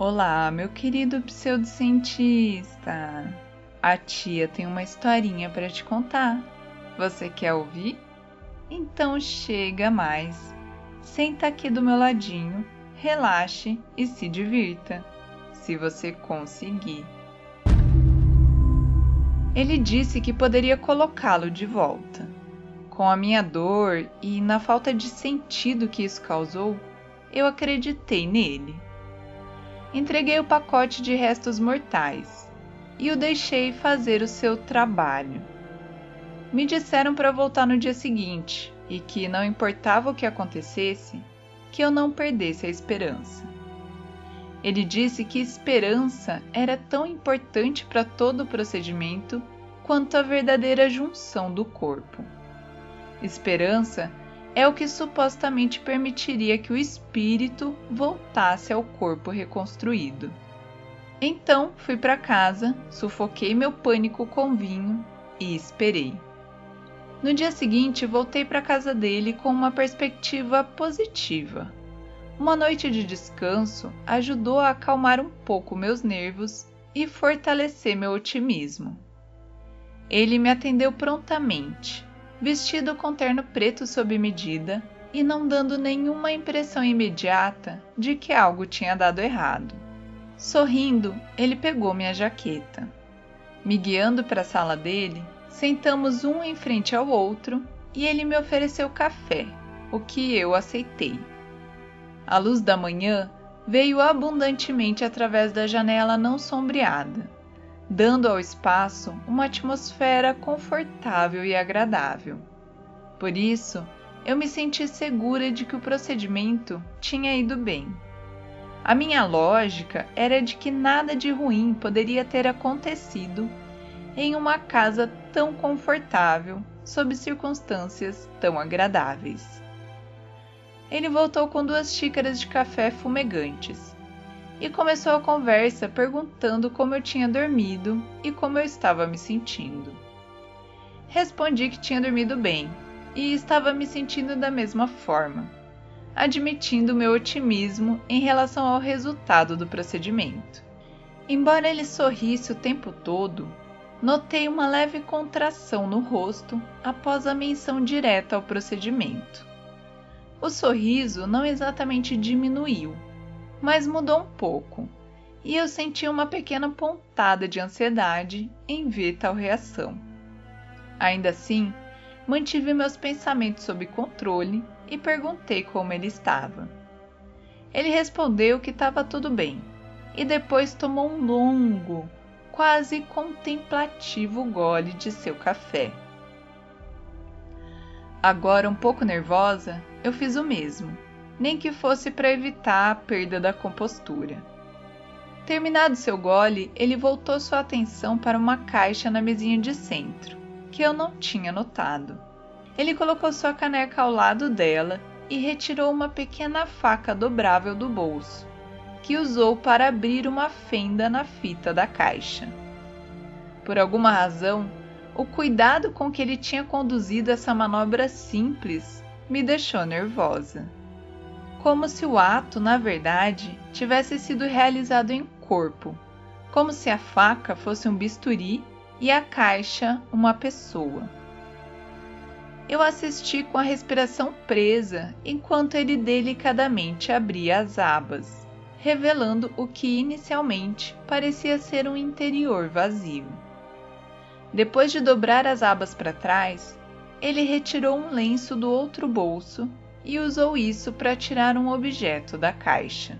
Olá, meu querido pseudocientista. A tia tem uma historinha para te contar. Você quer ouvir? Então chega mais. Senta aqui do meu ladinho, relaxe e se divirta, se você conseguir. Ele disse que poderia colocá-lo de volta. Com a minha dor e na falta de sentido que isso causou, eu acreditei nele. Entreguei o pacote de restos mortais e o deixei fazer o seu trabalho. Me disseram para voltar no dia seguinte e que não importava o que acontecesse, que eu não perdesse a esperança. Ele disse que esperança era tão importante para todo o procedimento quanto a verdadeira junção do corpo. Esperança é o que supostamente permitiria que o espírito voltasse ao corpo reconstruído. Então fui para casa, sufoquei meu pânico com vinho e esperei. No dia seguinte, voltei para casa dele com uma perspectiva positiva. Uma noite de descanso ajudou a acalmar um pouco meus nervos e fortalecer meu otimismo. Ele me atendeu prontamente, vestido com terno preto sob medida e não dando nenhuma impressão imediata de que algo tinha dado errado. Sorrindo, ele pegou minha jaqueta. Me guiando para a sala dele, sentamos um em frente ao outro e ele me ofereceu café, o que eu aceitei. A luz da manhã veio abundantemente através da janela não sombreada, dando ao espaço uma atmosfera confortável e agradável. Por isso, eu me senti segura de que o procedimento tinha ido bem. A minha lógica era de que nada de ruim poderia ter acontecido em uma casa tão confortável, sob circunstâncias tão agradáveis. Ele voltou com duas xícaras de café fumegantes e começou a conversa perguntando como eu tinha dormido e como eu estava me sentindo. Respondi que tinha dormido bem e estava me sentindo da mesma forma, admitindo meu otimismo em relação ao resultado do procedimento. Embora ele sorrisse o tempo todo, notei uma leve contração no rosto após a menção direta ao procedimento. O sorriso não exatamente diminuiu, mas mudou um pouco, e eu senti uma pequena pontada de ansiedade em ver tal reação. Ainda assim, mantive meus pensamentos sob controle e perguntei como ele estava. Ele respondeu que estava tudo bem e depois tomou um longo, quase contemplativo gole de seu café. Agora um pouco nervosa, eu fiz o mesmo, nem que fosse para evitar a perda da compostura. Terminado seu gole, ele voltou sua atenção para uma caixa na mesinha de centro, que eu não tinha notado. Ele colocou sua caneca ao lado dela e retirou uma pequena faca dobrável do bolso, que usou para abrir uma fenda na fita da caixa. Por alguma razão, o cuidado com que ele tinha conduzido essa manobra simples me deixou nervosa. Como se o ato, na verdade, tivesse sido realizado em corpo, como se a faca fosse um bisturi e a caixa uma pessoa. Eu assisti com a respiração presa enquanto ele delicadamente abria as abas, revelando o que inicialmente parecia ser um interior vazio. Depois de dobrar as abas para trás, ele retirou um lenço do outro bolso e usou isso para tirar um objeto da caixa.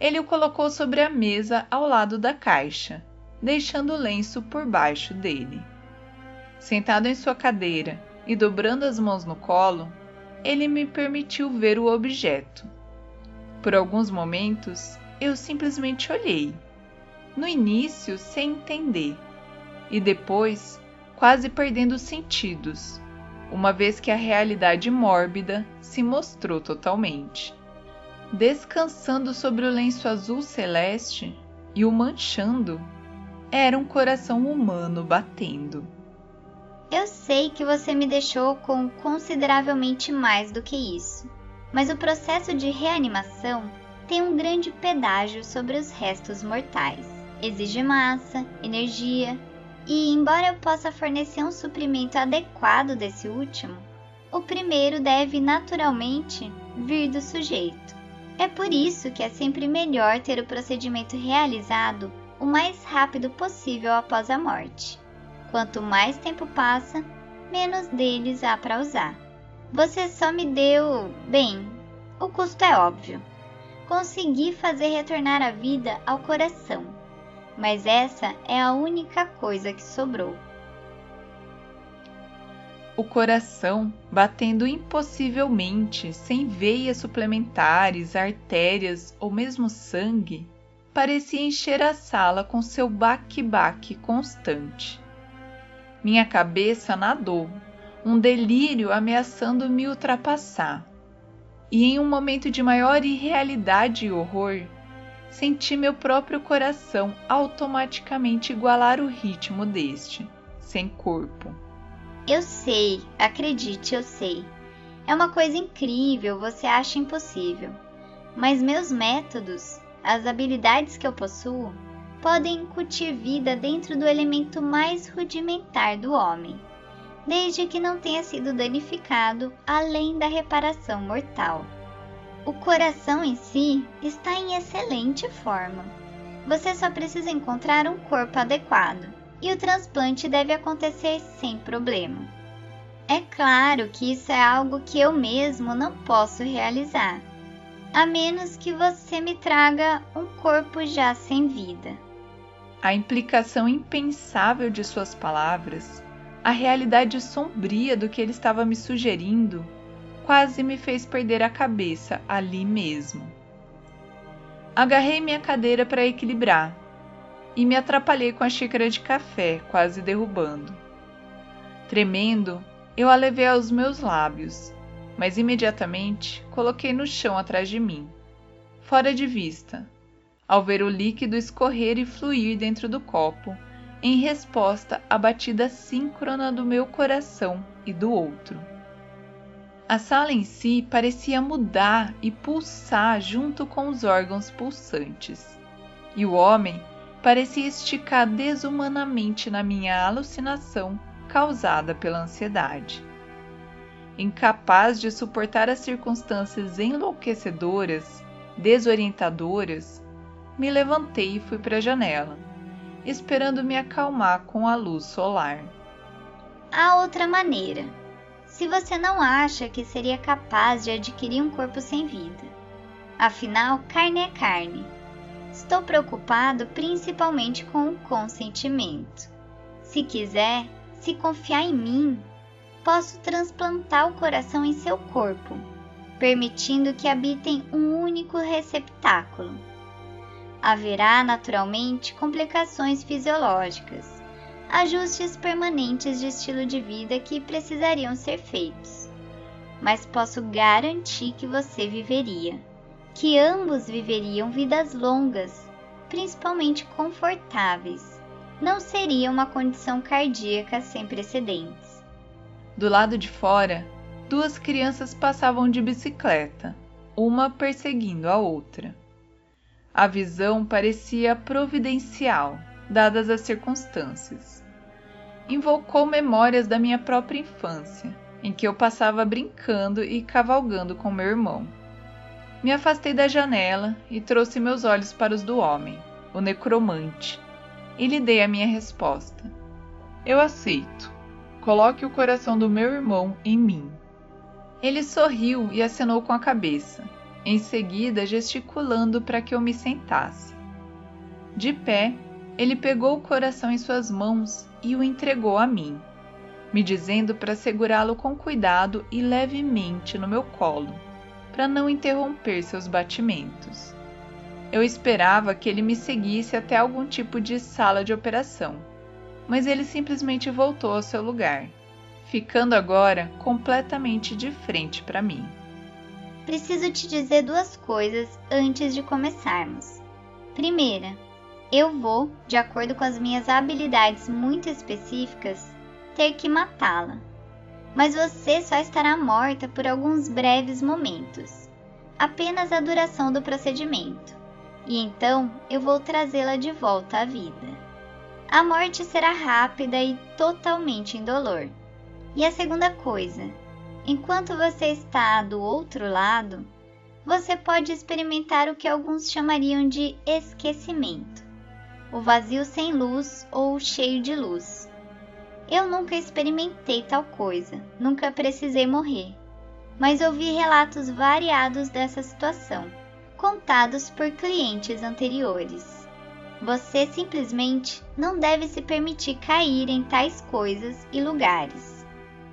Ele o colocou sobre a mesa ao lado da caixa, deixando o lenço por baixo dele. Sentado em sua cadeira e dobrando as mãos no colo, ele me permitiu ver o objeto. Por alguns momentos, eu simplesmente olhei. No início, sem entender, e depois quase perdendo os sentidos, uma vez que a realidade mórbida se mostrou totalmente. Descansando sobre o lenço azul celeste e o manchando, era um coração humano batendo. Eu sei que você me deixou com consideravelmente mais do que isso, mas o processo de reanimação tem um grande pedágio sobre os restos mortais. Exige massa, energia, e embora eu possa fornecer um suprimento adequado desse último, o primeiro deve naturalmente vir do sujeito. É por isso que é sempre melhor ter o procedimento realizado o mais rápido possível após a morte. Quanto mais tempo passa, menos deles há para usar. Você só me deu. Bem, o custo é óbvio. Consegui fazer retornar a vida ao coração, mas essa é a única coisa que sobrou. O coração batendo impossivelmente, sem veias suplementares, artérias ou mesmo sangue, parecia encher a sala com seu baque-baque constante. Minha cabeça nadou, um delírio ameaçando me ultrapassar. E em um momento de maior irrealidade e horror, senti meu próprio coração automaticamente igualar o ritmo deste, sem corpo. Eu sei, acredite, eu sei. É uma coisa incrível, você acha impossível. Mas meus métodos, as habilidades que eu possuo, podem incutir vida dentro do elemento mais rudimentar do homem, desde que não tenha sido danificado além da reparação mortal. O coração em si está em excelente forma. Você só precisa encontrar um corpo adequado e o transplante deve acontecer sem problema. É claro que isso é algo que eu mesmo não posso realizar, a menos que você me traga um corpo já sem vida. A implicação impensável de suas palavras, a realidade sombria do que ele estava me sugerindo, quase me fez perder a cabeça ali mesmo. Agarrei minha cadeira para equilibrar e me atrapalhei com a xícara de café, quase derrubando. Tremendo, eu a levei aos meus lábios, mas imediatamente coloquei no chão atrás de mim, fora de vista, ao ver o líquido escorrer e fluir dentro do copo, em resposta à batida síncrona do meu coração e do outro. A sala em si parecia mudar e pulsar junto com os órgãos pulsantes, e o homem parecia esticar desumanamente na minha alucinação causada pela ansiedade. Incapaz de suportar as circunstâncias enlouquecedoras, desorientadoras, me levantei e fui para a janela, esperando me acalmar com a luz solar. Há outra maneira. Se você não acha que seria capaz de adquirir um corpo sem vida. Afinal, carne é carne Estou preocupado principalmente com o consentimento. Se quiser, se confiar em mim, posso transplantar o coração em seu corpo, permitindo que habitem um único receptáculo. Haverá naturalmente complicações fisiológicas, ajustes permanentes de estilo de vida que precisariam ser feitos, mas posso garantir que você viveria que ambos viveriam vidas longas, principalmente confortáveis. Não seria uma condição cardíaca sem precedentes. Do lado de fora, duas crianças passavam de bicicleta, uma perseguindo a outra. A visão parecia providencial, dadas as circunstâncias. Invocou memórias da minha própria infância, em que eu passava brincando e cavalgando com meu irmão. Me afastei da janela e trouxe meus olhos para os do homem, o necromante, e lhe dei a minha resposta. Eu aceito. Coloque o coração do meu irmão em mim. Ele sorriu e acenou com a cabeça, em seguida gesticulando para que eu me sentasse. De pé, ele pegou o coração em suas mãos e o entregou a mim, me dizendo para segurá-lo com cuidado e levemente no meu colo para não interromper seus batimentos. Eu esperava que ele me seguisse até algum tipo de sala de operação, mas ele simplesmente voltou ao seu lugar, ficando agora completamente de frente para mim. Preciso te dizer duas coisas antes de começarmos. Primeira, eu vou, de acordo com as minhas habilidades muito específicas, ter que matá-la mas você só estará morta por alguns breves momentos. apenas a duração do procedimento, e então eu vou trazê-la de volta à vida. A morte será rápida e totalmente indolor. E a segunda coisa, enquanto você está do outro lado, você pode experimentar o que alguns chamariam de esquecimento, o vazio sem luz ou cheio de luz. Eu nunca experimentei tal coisa, nunca precisei morrer, mas ouvi relatos variados dessa situação, contados por clientes anteriores. Você simplesmente não deve se permitir cair em tais coisas e lugares.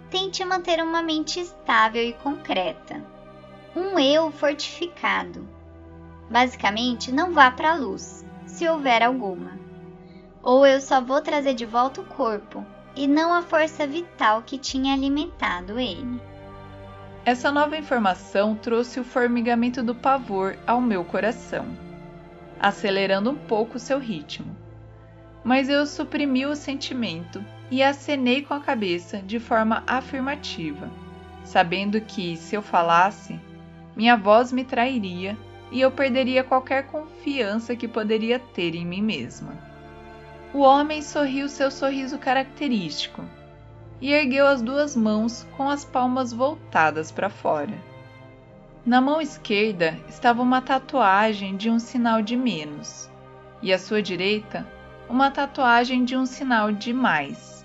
Tente manter uma mente estável e concreta. Um eu fortificado. Basicamente, não vá para a luz, se houver alguma. Ou eu só vou trazer de volta o corpo e não a força vital que tinha alimentado ele. Essa nova informação trouxe o formigamento do pavor ao meu coração, acelerando um pouco seu ritmo. Mas eu suprimi o sentimento e acenei com a cabeça de forma afirmativa, sabendo que, se eu falasse, minha voz me trairia e eu perderia qualquer confiança que poderia ter em mim mesma. O homem sorriu seu sorriso característico e ergueu as duas mãos com as palmas voltadas para fora. Na mão esquerda estava uma tatuagem de um sinal de menos, e à sua direita, uma tatuagem de um sinal de mais.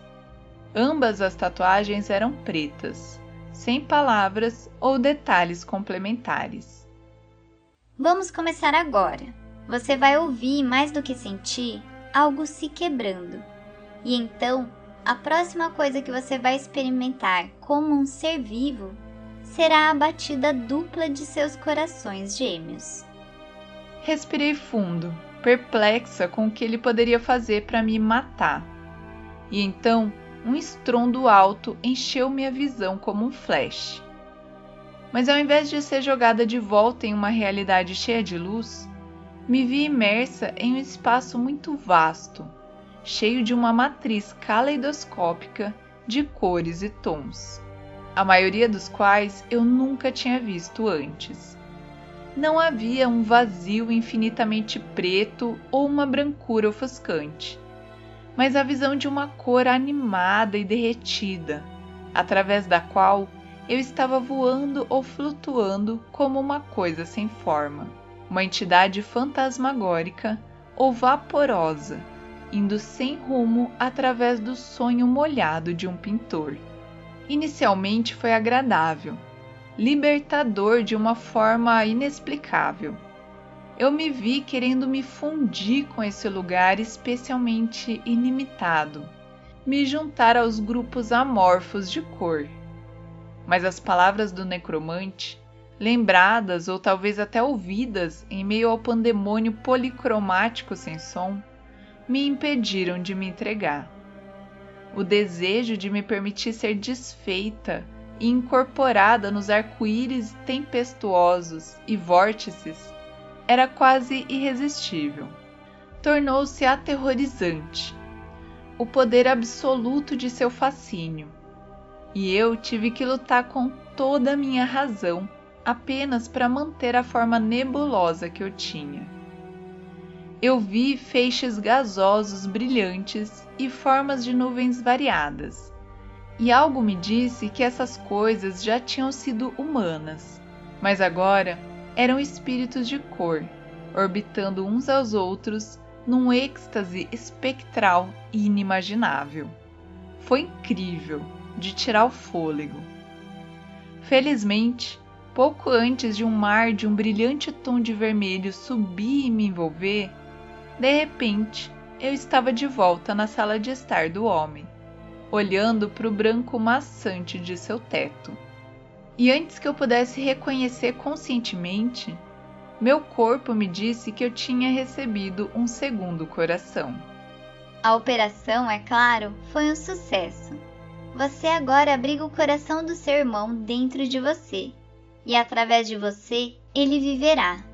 Ambas as tatuagens eram pretas, sem palavras ou detalhes complementares. Vamos começar agora. Você vai ouvir mais do que sentir algo se quebrando. E então, a próxima coisa que você vai experimentar como um ser vivo será a batida dupla de seus corações gêmeos. Respirei fundo, perplexa com o que ele poderia fazer para me matar. E então, um estrondo alto encheu minha visão como um flash. Mas ao invés de ser jogada de volta em uma realidade cheia de luz, me vi imersa em um espaço muito vasto, cheio de uma matriz caleidoscópica de cores e tons, a maioria dos quais eu nunca tinha visto antes. Não havia um vazio infinitamente preto ou uma brancura ofuscante, mas a visão de uma cor animada e derretida, através da qual eu estava voando ou flutuando como uma coisa sem forma uma entidade fantasmagórica ou vaporosa, indo sem rumo através do sonho molhado de um pintor. Inicialmente foi agradável, libertador de uma forma inexplicável. Eu me vi querendo me fundir com esse lugar especialmente inimitado, me juntar aos grupos amorfos de cor. Mas as palavras do necromante lembradas ou talvez até ouvidas em meio ao pandemônio policromático sem som, me impediram de me entregar. O desejo de me permitir ser desfeita e incorporada nos arco-íris tempestuosos e vórtices era quase irresistível. Tornou-se aterrorizante o poder absoluto de seu fascínio, e eu tive que lutar com toda a minha razão apenas para manter a forma nebulosa que eu tinha. Eu vi feixes gasosos brilhantes e formas de nuvens variadas, e algo me disse que essas coisas já tinham sido humanas, mas agora eram espíritos de cor, orbitando uns aos outros num êxtase espectral e inimaginável. Foi incrível, de tirar o fôlego. Felizmente, pouco antes de um mar de um brilhante tom de vermelho subir e me envolver, de repente eu estava de volta na sala de estar do homem, olhando para o branco maçante de seu teto. E antes que eu pudesse reconhecer conscientemente, meu corpo me disse que eu tinha recebido um segundo coração. A operação, é claro, foi um sucesso. Você agora abriga o coração do seu irmão dentro de você e através de você ele viverá.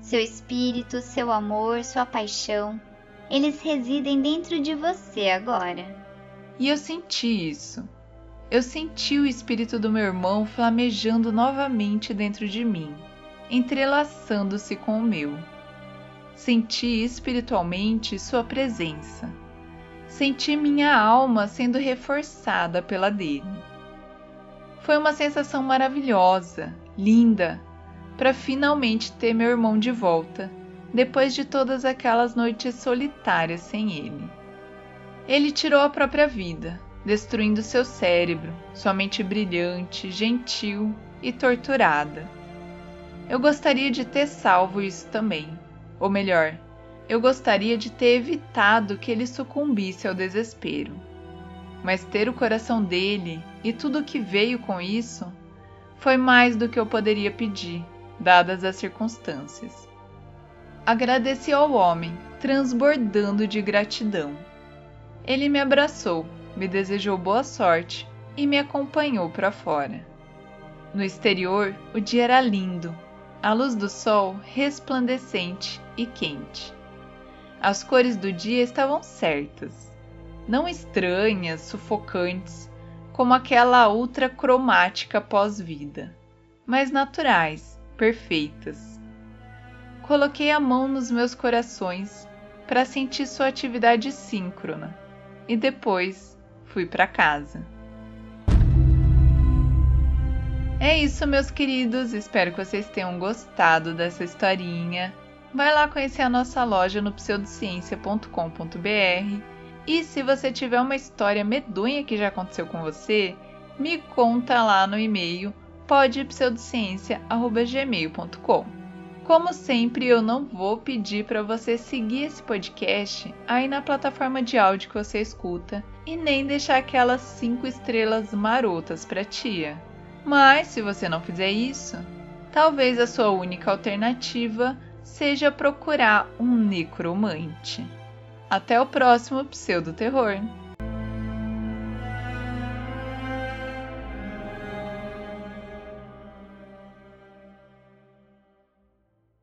Seu espírito, seu amor, sua paixão, eles residem dentro de você agora. E eu senti isso. Eu senti o espírito do meu irmão flamejando novamente dentro de mim. entrelaçando-se com o meu. Senti espiritualmente sua presença. Senti minha alma sendo reforçada pela dele. Foi uma sensação maravilhosa, linda, para finalmente ter meu irmão de volta, depois de todas aquelas noites solitárias sem ele. Ele tirou a própria vida, destruindo seu cérebro, sua mente brilhante, gentil e torturada. Eu gostaria de ter salvo isso também, ou melhor, eu gostaria de ter evitado que ele sucumbisse ao desespero. Mas ter o coração dele e tudo o que veio com isso foi mais do que eu poderia pedir, dadas as circunstâncias. Agradeci ao homem, transbordando de gratidão. Ele me abraçou, me desejou boa sorte e me acompanhou para fora. No exterior, o dia era lindo, a luz do sol resplandecente e quente. As cores do dia estavam certas, não estranhas, sufocantes, como aquela ultra cromática pós-vida, mas naturais, perfeitas. Coloquei a mão nos meus corações para sentir sua atividade síncrona e depois fui para casa. É isso, meus queridos. Espero que vocês tenham gostado dessa historinha. Vai lá conhecer a nossa loja no pseudociencia.com.br e se você tiver uma história medonha que já aconteceu com você, me conta lá no e-mail podpseudociencia@gmail.com. Como sempre, eu não vou pedir para você seguir esse podcast aí na plataforma de áudio que você escuta e nem deixar aquelas cinco estrelas marotas para tia. Mas se você não fizer isso, talvez a sua única alternativa seja procurar um necromante. Até o próximo pseudo terror.